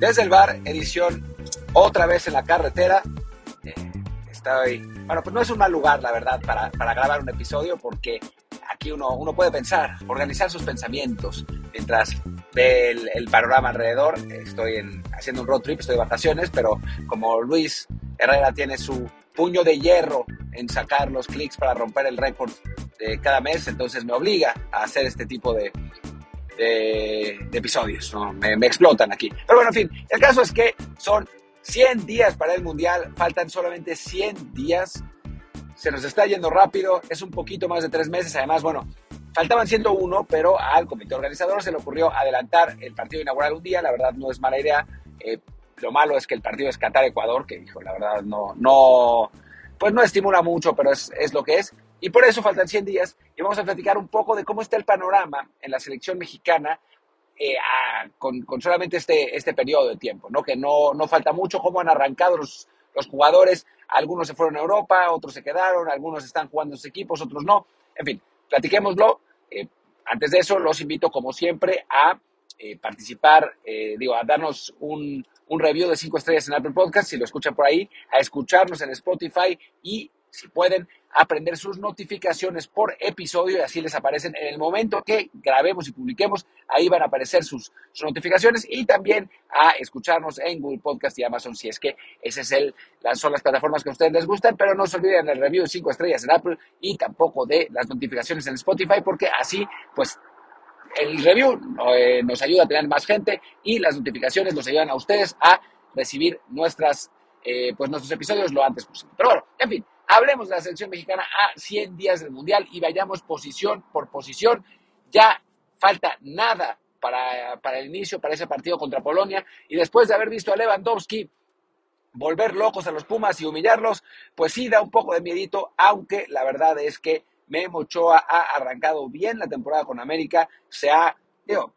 Desde el bar, edición otra vez en la carretera. Eh, estoy, bueno, pues no es un mal lugar, la verdad, para, para grabar un episodio porque aquí uno, uno puede pensar, organizar sus pensamientos mientras ve el, panorama alrededor. Estoy en, haciendo un road trip, estoy de vacaciones, pero como Luis Herrera tiene su puño de hierro en sacar los clics para romper el récord de cada mes, entonces me obliga a hacer este tipo de, de, episodios, me, explotan aquí. Pero bueno, en fin, el caso es que son 100 días para el Mundial, faltan solamente 100 días, se nos está yendo rápido, es un poquito más de tres meses, además, bueno, faltaban 101, pero al comité organizador se le ocurrió adelantar el partido inaugural un día, la verdad no es mala idea, eh, lo malo es que el partido es Qatar-Ecuador, que dijo, la verdad no, no, pues no estimula mucho, pero es, es lo que es. Y por eso faltan 100 días y vamos a platicar un poco de cómo está el panorama en la selección mexicana eh, con, con, solamente este, este periodo de tiempo, ¿no? que no, no falta mucho, cómo han arrancado los, los jugadores. Algunos se fueron a Europa, otros se quedaron, algunos están jugando en sus equipos, otros no. En fin, platiquémoslo. Eh, antes de eso, los invito, como siempre, a eh, participar, digo, a darnos un, un review de cinco estrellas en Apple Podcast, si lo escuchan por ahí, a escucharnos en Spotify y, si pueden, aprender sus notificaciones por episodio y así les aparecen en el momento que grabemos y publiquemos. Ahí van a aparecer sus, notificaciones y también a escucharnos en Google Podcast y Amazon si es que esas es el, las, son las plataformas que a ustedes les gustan. Pero no se olviden del review de 5 estrellas en Apple y tampoco de las notificaciones en Spotify porque así pues el review eh, nos ayuda a tener más gente y las notificaciones nos ayudan a ustedes a recibir nuestras, eh, pues nuestros episodios lo antes posible. Pero bueno, en fin, hablemos de la selección mexicana a 100 días del Mundial y vayamos posición por posición. Ya falta nada para, para el inicio, para ese partido contra Polonia y después de haber visto a Lewandowski volver locos a los Pumas y humillarlos, pues sí da un poco de miedito, aunque la verdad es que Memo Ochoa ha arrancado bien la temporada con América, se ha, digo,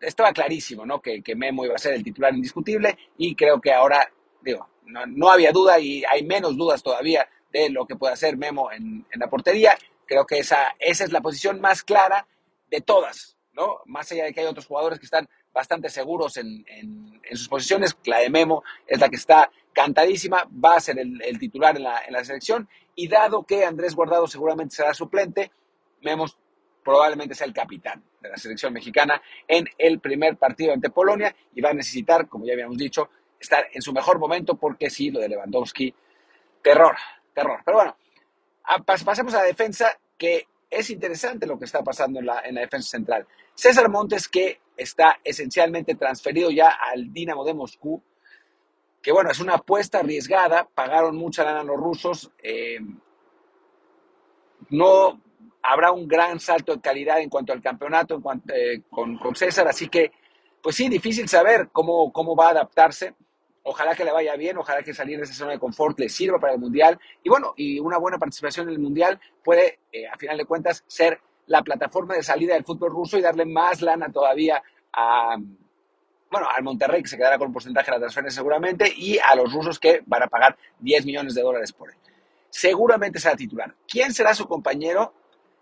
estaba clarísimo, ¿no? Que, Memo iba a ser el titular indiscutible y creo que ahora, digo, no, había duda y hay menos dudas todavía de lo que puede hacer Memo en, la portería. Creo que esa, esa es la posición más clara de todas, ¿no? Más allá de que hay otros jugadores que están bastante seguros en, sus posiciones, la de Memo es la que está cantadísima, va a ser el, titular en la, en la selección y dado que Andrés Guardado seguramente será suplente, vemos probablemente sea el capitán de la selección mexicana en el primer partido ante Polonia y va a necesitar, como ya habíamos dicho, estar en su mejor momento porque sí, lo de Lewandowski, terror, terror. Pero bueno, pasemos a la defensa, que es interesante lo que está pasando en la, en la defensa central. César Montes, que está esencialmente transferido ya al Dinamo de Moscú, que bueno, es una apuesta arriesgada, pagaron mucha lana los rusos, eh, no habrá un gran salto de calidad en cuanto al campeonato eh, con, César, así que pues sí, difícil saber cómo, cómo va a adaptarse. Ojalá que le vaya bien, ojalá que salir de esa zona de confort le sirva para el Mundial. Y bueno, y una buena participación en el Mundial puede, eh, a final de cuentas, ser la plataforma de salida del fútbol ruso y darle más lana todavía a, bueno, al Monterrey, que se quedará con un porcentaje de la transferencia seguramente, y a los rusos que van a pagar 10 millones de dólares por él. Seguramente será titular. ¿Quién será su compañero?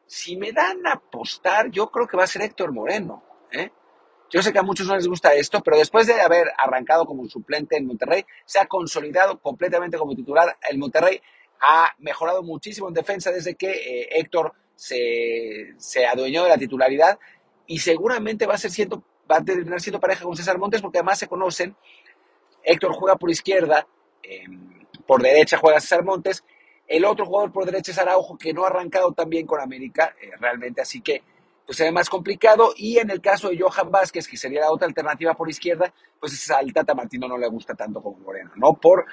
Si me dan a apostar, yo creo que va a ser Héctor Moreno. ¿eh? Yo sé que a muchos no les gusta esto, pero después de haber arrancado como suplente en Monterrey, se ha consolidado completamente como titular. El Monterrey ha mejorado muchísimo en defensa desde que eh, Héctor se, se adueñó de la titularidad y seguramente va a ser siendo va a terminar siendo pareja con César Montes porque además se conocen. Héctor juega por izquierda, em, por derecha juega César Montes. El otro jugador por derecha es Araujo, que no ha arrancado tan bien con América, eh, realmente, así que pues se ve más complicado. Y en el caso de Johan Vázquez, que sería la otra alternativa por izquierda, pues al Tata Martino no le gusta tanto como Moreno, ¿no? Por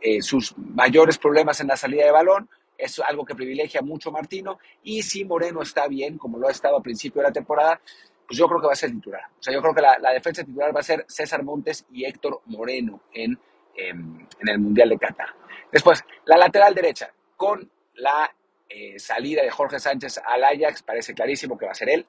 eh, sus mayores problemas en la salida de balón, es algo que privilegia mucho Martino. Y si Moreno está bien, como lo ha estado a principio de la temporada, pues yo creo que va a ser titular. O sea, yo creo que la, defensa titular va a ser César Montes y Héctor Moreno en, em, en el Mundial de Qatar. Después, la lateral derecha, con la eh, salida de Jorge Sánchez al Ajax, parece clarísimo que va a ser él.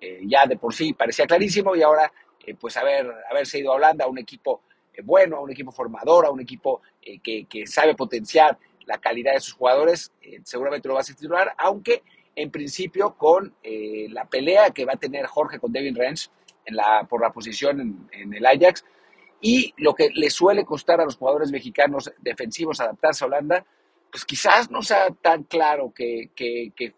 Eh, ya de por sí parecía clarísimo y ahora, eh, pues haber, haberse ido a Holanda, a un equipo bueno, a un equipo formador, a un equipo que, sabe potenciar la calidad de sus jugadores, seguramente lo va a titular, aunque en principio con eh, la pelea que va a tener Jorge con Devin en la, por la posición en, el Ajax. y lo que le suele costar a los jugadores mexicanos defensivos adaptarse a Holanda, pues quizás no sea tan claro que,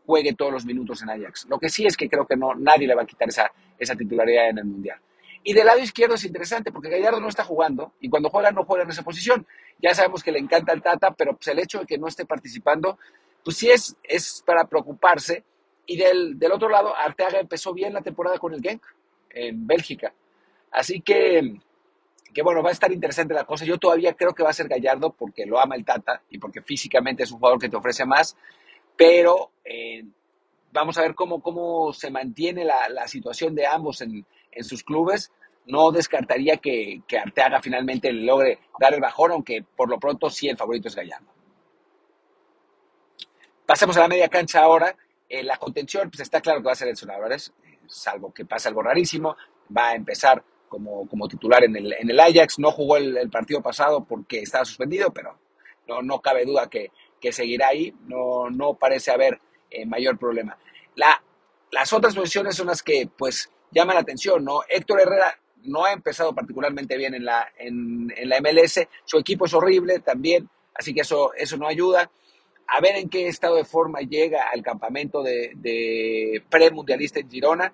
juegue todos los minutos en Ajax. Lo que sí es que creo que no, nadie le va a quitar esa, titularidad en el Mundial. Y del lado izquierdo es interesante porque Gallardo no está jugando y cuando juega no juega en esa posición. Ya sabemos que le encanta el Tata, pero pues el hecho de que no esté participando, pues sí es, es para preocuparse. Y del, del otro lado, Arteaga empezó bien la temporada con el Genk en Bélgica. Así que que bueno, va a estar interesante la cosa. Yo todavía creo que va a ser Gallardo porque lo ama el Tata y porque físicamente es un jugador que te ofrece más, pero eh, vamos a ver cómo, cómo se mantiene la, la situación de ambos en, en, sus clubes. No descartaría que, que, Arteaga finalmente logre dar el bajón, aunque por lo pronto sí el favorito es Gallardo. Pasemos a la media cancha ahora. Eh, la contención, pues está claro que va a ser Edson Álvarez, eh, salvo que pase algo rarísimo. Va a empezar como, como titular en el, en el Ajax. No jugó el, partido pasado porque estaba suspendido, pero no, no cabe duda que, que seguirá ahí. No, no parece haber eh, mayor problema. La, las otras posiciones son las que pues llaman la atención, ¿no? Héctor Herrera no ha empezado particularmente bien en la, en, en la MLS. Su equipo es horrible también, así que eso, eso no ayuda. A ver en qué estado de forma llega al campamento de, de pre-mundialista en Girona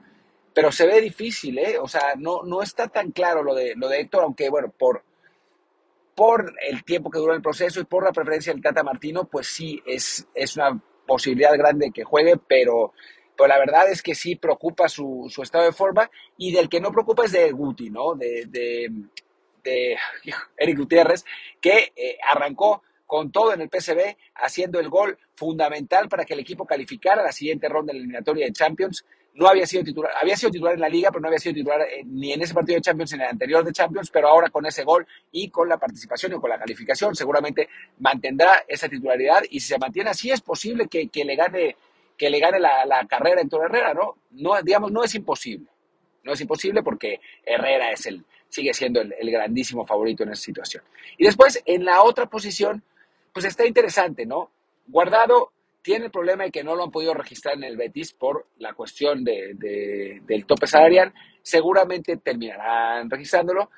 pero se ve difícil, ¿eh? O sea, no, no está tan claro lo de, lo de Héctor, aunque bueno, por, por el tiempo que dura el proceso y por la preferencia del Tata Martino, pues sí, es, es una posibilidad grande que juegue, pero, pero la verdad es que sí preocupa su, su estado de forma y del que no preocupa es de Guti, ¿no? De, de, de Eric Gutiérrez, que eh, arrancó con todo en el PCB, haciendo el gol fundamental para que el equipo calificara la siguiente ronda de la eliminatoria de Champions no había sido titular, había sido titular en la liga, pero no había sido titular eh, ni en ese partido de Champions ni en el anterior de Champions, pero ahora con ese gol y con la participación y con la calificación seguramente mantendrá esa titularidad y si se mantiene así es posible que, le gane, que le gane la, carrera en Torre Herrera, ¿no? ¿no? Digamos, no es imposible, no es imposible porque Herrera es el, sigue siendo el grandísimo favorito en esa situación. Y después, en la otra posición, pues está interesante, ¿no? Guardado tiene el problema de que no lo han podido registrar en el Betis por la cuestión de, del tope salarial. Seguramente terminarán registrándolo.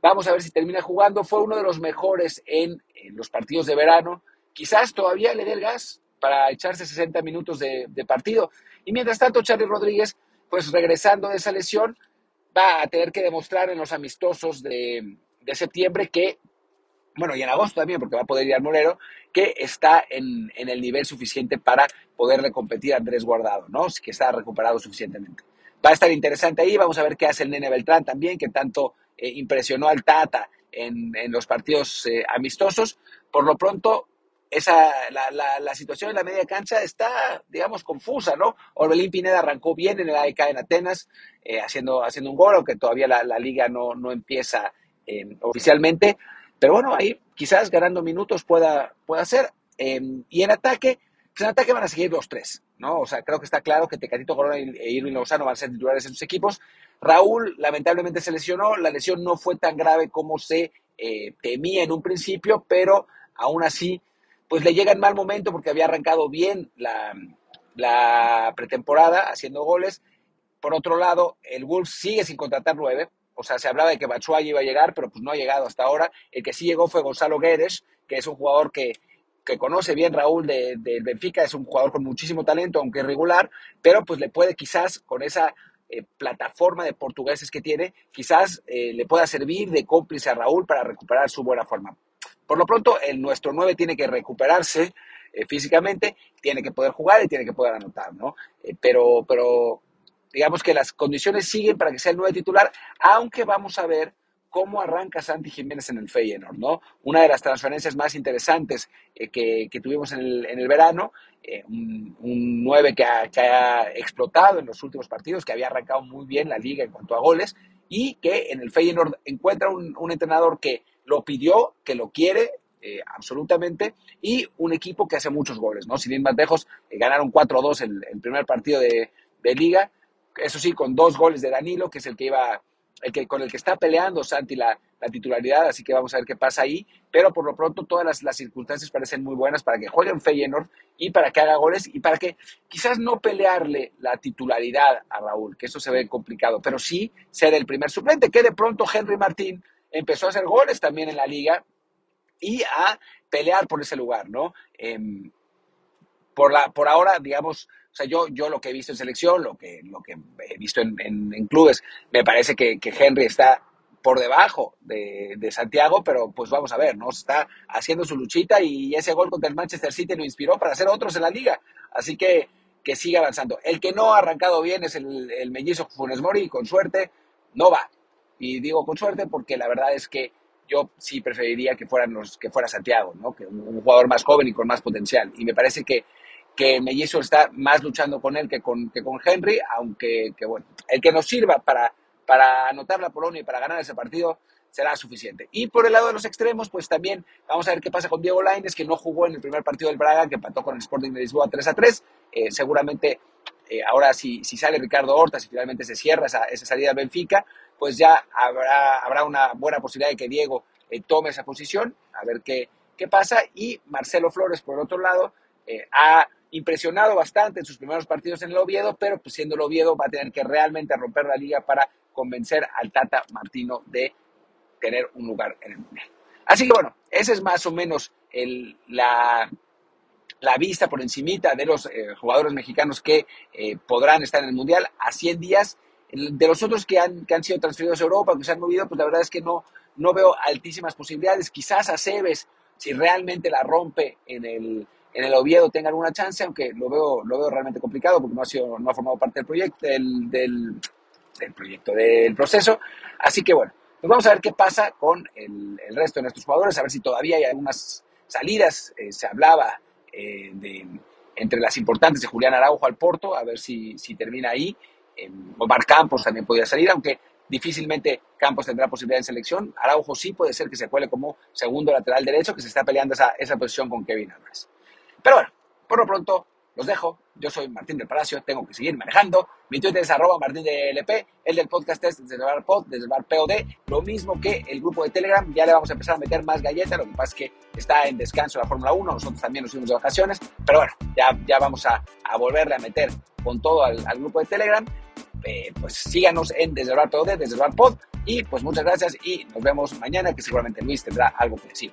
Vamos a ver si termina jugando. Fue uno de los mejores en, los partidos de verano. Quizás todavía le dé el gas para echarse 60 minutos de, partido. Y mientras tanto, Charlie Rodríguez, pues regresando de esa lesión, va a tener que demostrar en los amistosos de, de septiembre que bueno, y en agosto también, porque va a poder ir al que está en, el nivel suficiente para poderle competir Andrés Guardado, ¿no? Que está recuperado suficientemente. Va a estar interesante ahí, vamos a ver qué hace el Nene Beltrán también, que tanto eh, impresionó al Tata en, los partidos eh, amistosos. Por lo pronto, esa, la, situación en la media cancha está, digamos, confusa, ¿no? Orbelín Pineda arrancó bien en el AEK en Atenas, eh, haciendo, haciendo un gol, aunque todavía la, liga no, no empieza oficialmente. Pero bueno, ahí quizás ganando minutos pueda, pueda ser. Em, y en ataque, pues en ataque van a seguir los tres, ¿no? O sea, creo que está claro que Tecatito Corona e Irving Lozano van a ser titulares en sus equipos. Raúl lamentablemente se lesionó, la lesión no fue tan grave como se eh, temía en un principio, pero aún así, pues le llega en mal momento porque había arrancado bien la, la pretemporada haciendo goles. Por otro lado, el Wolves sigue sin contratar nueve, o sea, se hablaba de que Batshuayi iba a llegar, pero pues no ha llegado hasta ahora. El que sí llegó fue Gonzalo Guedes, que es un jugador que, conoce bien Raúl del de Benfica, es un jugador con muchísimo talento, aunque irregular, pero pues le puede quizás con esa eh, plataforma de portugueses que tiene, quizás eh, le pueda servir de cómplice a Raúl para recuperar su buena forma. Por lo pronto, el, nuestro 9 tiene que recuperarse eh, físicamente, tiene que poder jugar y tiene que poder anotar, ¿no? pero, pero digamos que las condiciones siguen para que sea el nuevo titular, aunque vamos a ver cómo arranca Santi Jiménez en el Feyenoord, ¿no? Una de las transferencias más interesantes eh, que, tuvimos en el, verano, eh, un, un, 9 que ha, explotado en los últimos partidos, que había arrancado muy bien la liga en cuanto a goles, y que en el Feyenoord encuentra un, entrenador que lo pidió, que lo quiere, eh, absolutamente, y un equipo que hace muchos goles, ¿no? Sin ir más lejos, ganaron 4-2 el, el, primer partido de, de liga, eso sí, con dos goles de Danilo, que es el que iba, el que, con el que está peleando Santi la, titularidad, así que vamos a ver qué pasa ahí, pero por lo pronto todas las, circunstancias parecen muy buenas para que juegue en Feyenoord y para que haga goles y para que quizás no pelearle la titularidad a Raúl, que eso se ve complicado, pero sí ser el primer suplente, que de pronto Henry Martín empezó a hacer goles también en la liga y a pelear por ese lugar, ¿no? Em, por, la, por ahora, digamos, o sea, yo, yo lo que he visto en selección, lo que, lo que he visto en, en, clubes, me parece que, que, Henry está por debajo de, de, Santiago, pero pues vamos a ver, ¿no? Está haciendo su luchita y ese gol contra el Manchester City lo inspiró para hacer otros en la liga. Así que que siga avanzando. El que no ha arrancado bien es el, el mellizo Funes Mori, con suerte, no va. Y digo con suerte porque la verdad es que yo sí preferiría que, fueran los, que fuera Santiago, ¿no? que un, jugador más joven y con más potencial. Y me parece que, que Mellizo está más luchando con él que con, que con Henry, aunque que, bueno, el que nos sirva para, para anotar la Polonia y para ganar ese partido será suficiente. Y por el lado de los extremos, pues también vamos a ver qué pasa con Diego Lainez, que no jugó en el primer partido del Braga, que empató con el Sporting de Lisboa 3 a 3. Eh, seguramente eh, ahora si, si sale Ricardo Horta, si finalmente se cierra esa, esa salida de Benfica, pues ya habrá, habrá una buena posibilidad de que Diego eh, tome esa posición, a ver qué, qué pasa. Y Marcelo Flores, por otro lado, ha impresionado bastante en sus primeros partidos en el Oviedo, pero pues siendo el Oviedo va a tener que realmente romper la liga para convencer al Tata Martino de tener un lugar en el Mundial. Así que bueno, esa es más o menos la, la vista por encimita de los eh, jugadores mexicanos que podrán estar en el Mundial a 100 días de los otros que han, que han sido transferidos a Europa, que se han movido, pues la verdad es que no, no veo altísimas posibilidades. Quizás a Cebes, si realmente la rompe en el, en el Oviedo, tenga alguna chance, aunque lo veo, lo veo realmente complicado porque no ha, sido, no ha formado parte del proyecto, del, del, proyecto, del proceso. Así que bueno, pues vamos a ver qué pasa con el, resto de nuestros jugadores, a ver si todavía hay algunas salidas. Eh, se hablaba eh, de, entre las importantes de Julián Araujo al Porto, a ver si, si termina ahí. Omar Campos también podría salir, aunque difícilmente Campos tendrá posibilidad en selección. Araujo sí puede ser que se cuele como segundo lateral derecho, que se está peleando esa, esa posición con Kevin Álvarez. Pero bueno, por lo pronto los dejo. Yo soy Martín del Palacio, tengo que seguir manejando. Mi Twitter es arroba Martín de LP, el del podcast es desde el bar pod, desde el bar POD, lo mismo que el grupo de Telegram. Ya le vamos a empezar a meter más galletas, lo que pasa es que está en descanso la Fórmula 1, nosotros también nos fuimos de vacaciones, pero bueno, ya, ya vamos a, a volverle a meter con todo al, grupo de Telegram. Eh, pues síganos en Desde el Bar POD, Desde el Bar Pod, y pues muchas gracias y nos vemos mañana, que seguramente Luis tendrá algo que decir.